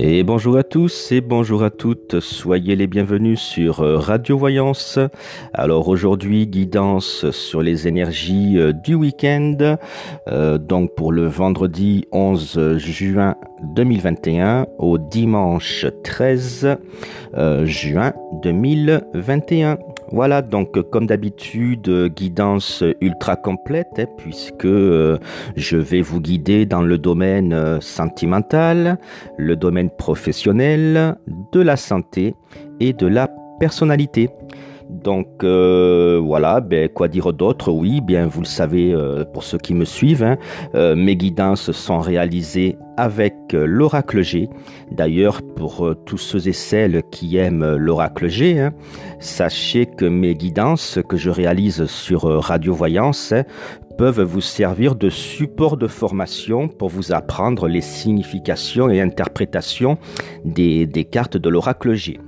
Et bonjour à tous et bonjour à toutes, soyez les bienvenus sur euh, Radio Voyance. Alors aujourd'hui, guidance sur les énergies euh, du week-end, euh, donc pour le vendredi 11 juin 2021 au dimanche 13 juin 2021. Voilà, donc comme d'habitude, guidance ultra complète, hein, puisque je vais vous guider dans le domaine sentimental, le domaine professionnel, de la santé et de la personnalité. Donc euh, voilà, ben, quoi dire d'autre? Oui, bien vous le savez euh, pour ceux qui me suivent, hein, euh, mes guidances sont réalisées avec l'oracle G. D'ailleurs, pour tous ceux et celles qui aiment l'oracle G, hein, sachez que mes guidances que je réalise sur Radio Voyance peuvent vous servir de support de formation pour vous apprendre les significations et interprétations des, des cartes de l'oracle G.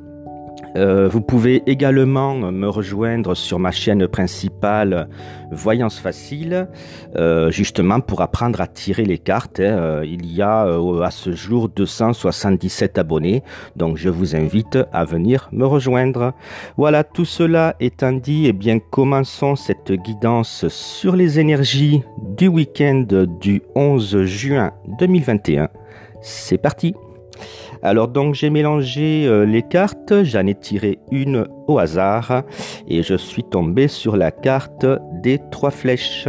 Euh, vous pouvez également me rejoindre sur ma chaîne principale Voyance Facile, euh, justement pour apprendre à tirer les cartes. Hein. Euh, il y a à ce jour 277 abonnés, donc je vous invite à venir me rejoindre. Voilà, tout cela étant dit, eh bien commençons cette guidance sur les énergies du week-end du 11 juin 2021. C'est parti alors donc j'ai mélangé euh, les cartes, j'en ai tiré une au hasard et je suis tombé sur la carte des trois flèches.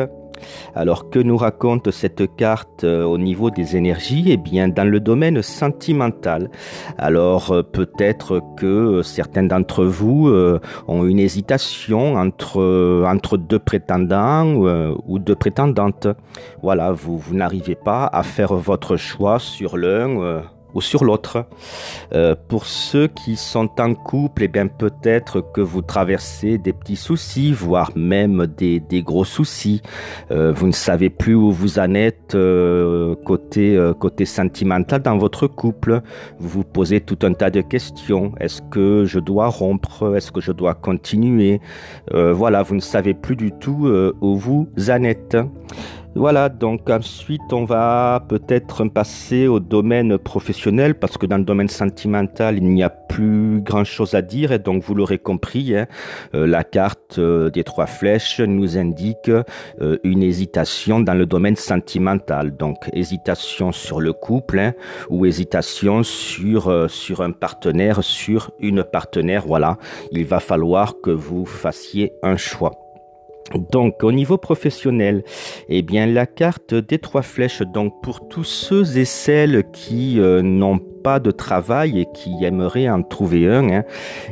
Alors que nous raconte cette carte euh, au niveau des énergies? Eh bien dans le domaine sentimental. Alors euh, peut-être que certains d'entre vous ont une hésitation entre, entre deux prétendants ou deux prétendantes. Voilà, vous, vous n'arrivez pas à faire votre choix sur l'un ou sur l'autre. Euh, pour ceux qui sont en couple, eh bien peut-être que vous traversez des petits soucis, voire même des, des gros soucis. Euh, vous ne savez plus où vous en êtes euh, côté côté sentimental dans votre couple. Vous vous posez tout un tas de questions. Est-ce que je dois rompre? Est-ce que je dois continuer? Voilà, vous ne savez plus du tout où vous en êtes. Voilà, donc ensuite on va peut-être passer au domaine professionnel parce que dans le domaine sentimental il n'y a plus grand chose à dire et donc vous l'aurez compris, hein, euh, la carte euh, des trois flèches nous indique euh, une hésitation dans le domaine sentimental, donc hésitation sur le couple hein, ou hésitation sur sur un partenaire, sur une partenaire. Voilà, il va falloir que vous fassiez un choix. Donc au niveau professionnel, eh bien la carte des trois flèches, donc pour tous ceux et celles qui euh, n'ont pas de travail et qui aimerait en trouver un, hein,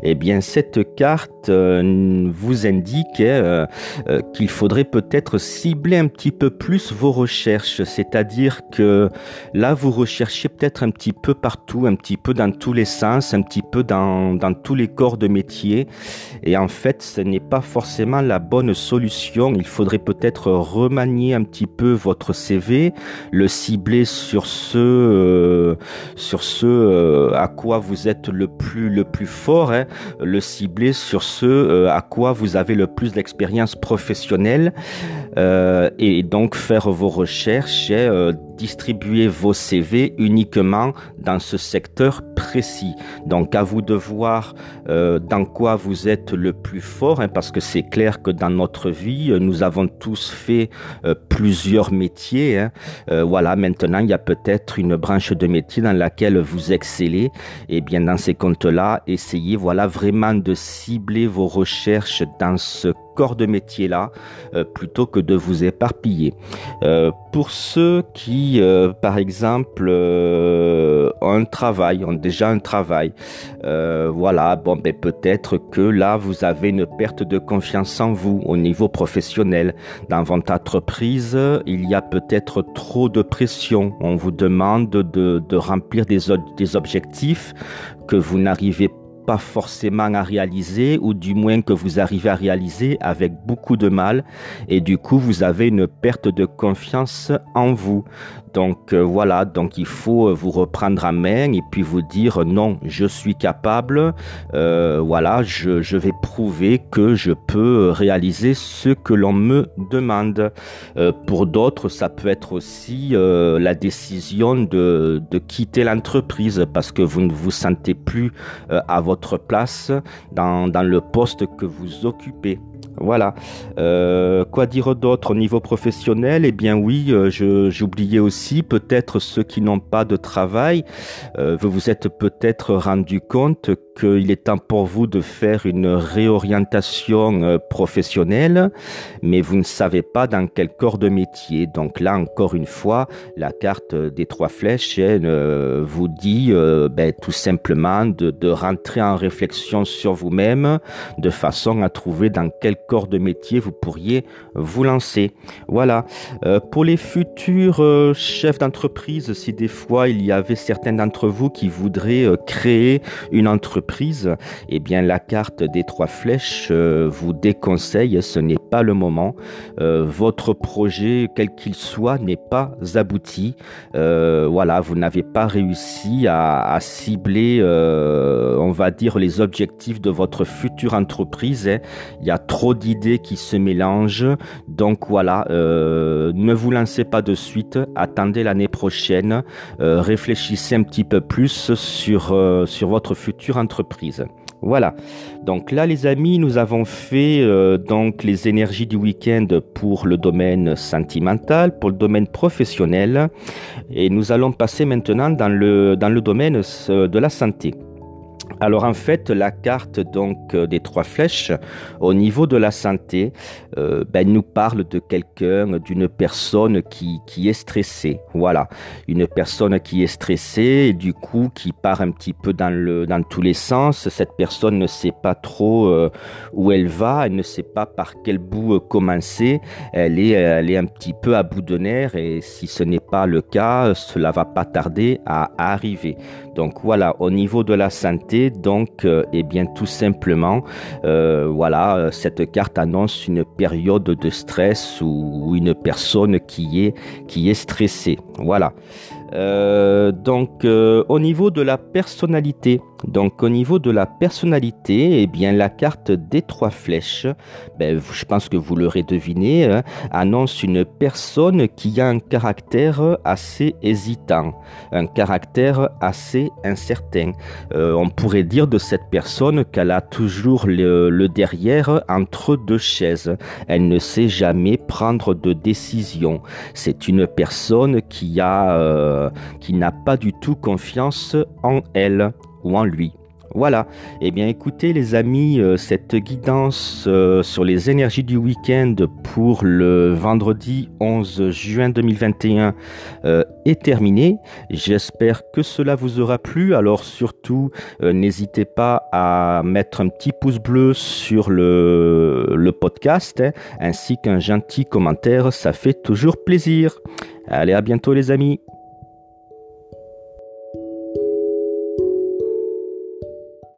eh bien cette carte euh, vous indique euh, euh, qu'il faudrait peut-être cibler un petit peu plus vos recherches, c'est-à-dire que là vous recherchez peut-être un petit peu partout, un petit peu dans tous les sens, un petit peu dans, dans tous les corps de métier, et en fait ce n'est pas forcément la bonne solution. Il faudrait peut-être remanier un petit peu votre CV, le cibler sur ce sur ce euh, à quoi vous êtes le plus le plus fort, hein, le cibler sur ce euh, à quoi vous avez le plus d'expérience professionnelle euh, et donc faire vos recherches et distribuer vos CV uniquement dans ce secteur précis. Donc à vous de voir dans quoi vous êtes le plus fort, hein, parce que c'est clair que dans notre vie, nous avons tous fait plusieurs métiers. Hein. voilà, maintenant il y a peut-être une branche de métier dans laquelle vous excellez. Et bien dans ces comptes-là, essayez voilà vraiment de cibler vos recherches dans ce corps de métier-là euh, plutôt que de vous éparpiller. Euh, pour ceux qui, euh, par exemple, un travail, ont déjà un travail, voilà, bon, ben peut-être que là vous avez une perte de confiance en vous au niveau professionnel. Dans votre entreprise, il y a peut-être trop de pression. On vous demande de, remplir des, des objectifs que vous n'arrivez pas forcément à réaliser ou du moins que vous arrivez à réaliser avec beaucoup de mal et du coup vous avez une perte de confiance en vous. Donc euh, voilà, donc il faut euh, vous reprendre à main et puis vous dire non, je suis capable, euh, voilà, je, je, vais prouver que je peux réaliser ce que l'on me demande. pour d'autres, ça peut être aussi la décision de, de quitter l'entreprise parce que vous ne vous sentez plus à votre place dans, le poste que vous occupez. Voilà. Euh, quoi dire d'autre au niveau professionnel? Eh bien oui, euh, j'oubliais aussi peut-être ceux qui n'ont pas de travail. Euh, vous vous êtes peut-être rendu compte qu'il est temps pour vous de faire une réorientation euh, professionnelle, mais vous ne savez pas dans quel corps de métier. Donc là, encore une fois, la carte des trois flèches euh, vous dit euh, ben, tout simplement de, de rentrer en réflexion sur vous-même de façon à trouver dans quel corps de métier vous pourriez vous lancer. Voilà. pour les futurs chefs d'entreprise, si des fois il y avait certains d'entre vous qui voudraient créer une entreprise, prise, eh bien la carte des trois flèches euh, vous déconseille, ce n'est pas le moment. Euh, votre projet, quel qu'il soit, n'est pas abouti. Euh, voilà, vous n'avez pas réussi à, cibler, on va dire, les objectifs de votre future entreprise. Hein. Il y a trop d'idées qui se mélangent. Donc voilà, ne vous lancez pas de suite, attendez l'année prochaine, réfléchissez un petit peu plus sur, sur votre future entreprise voilà. Donc là, les amis, nous avons fait euh, donc les énergies du week-end pour le domaine sentimental, pour le domaine professionnel, et nous allons passer maintenant dans le domaine euh, de la santé. Alors en fait, la carte donc euh, des trois flèches au niveau de la santé, euh, ben, nous parle de quelqu'un, d'une personne qui, qui est stressée. Voilà, une personne qui est stressée et du coup qui part un petit peu dans le dans tous les sens. Cette personne ne sait pas trop euh, où elle va, elle ne sait pas par quel bout commencer. Elle est elle est un petit peu à bout de nerfs et si ce n'est pas le cas, cela va pas tarder à arriver. Donc voilà, au niveau de la santé, donc, euh, eh bien, tout simplement, euh, voilà, cette carte annonce une période de stress ou, une personne qui est qui est stressée. Voilà. Euh, donc, au niveau de la personnalité, donc au niveau de la personnalité, eh bien la carte des trois flèches, ben, je pense que vous l'aurez deviné, hein, annonce une personne qui a un caractère assez hésitant, un caractère assez incertain. Euh, on pourrait dire de cette personne qu'elle a toujours le, derrière entre deux chaises. Elle ne sait jamais prendre de décision. C'est une personne qui a, euh, qui n'a pas du tout confiance en elle ou en lui. Voilà. Eh bien, écoutez, les amis, euh, cette guidance euh, sur les énergies du week-end pour le vendredi 11 juin 2021 euh, est terminée. J'espère que cela vous aura plu. Alors, surtout, n'hésitez pas à mettre un petit pouce bleu sur le, podcast, hein, ainsi qu'un gentil commentaire. Ça fait toujours plaisir. Allez, à bientôt, les amis.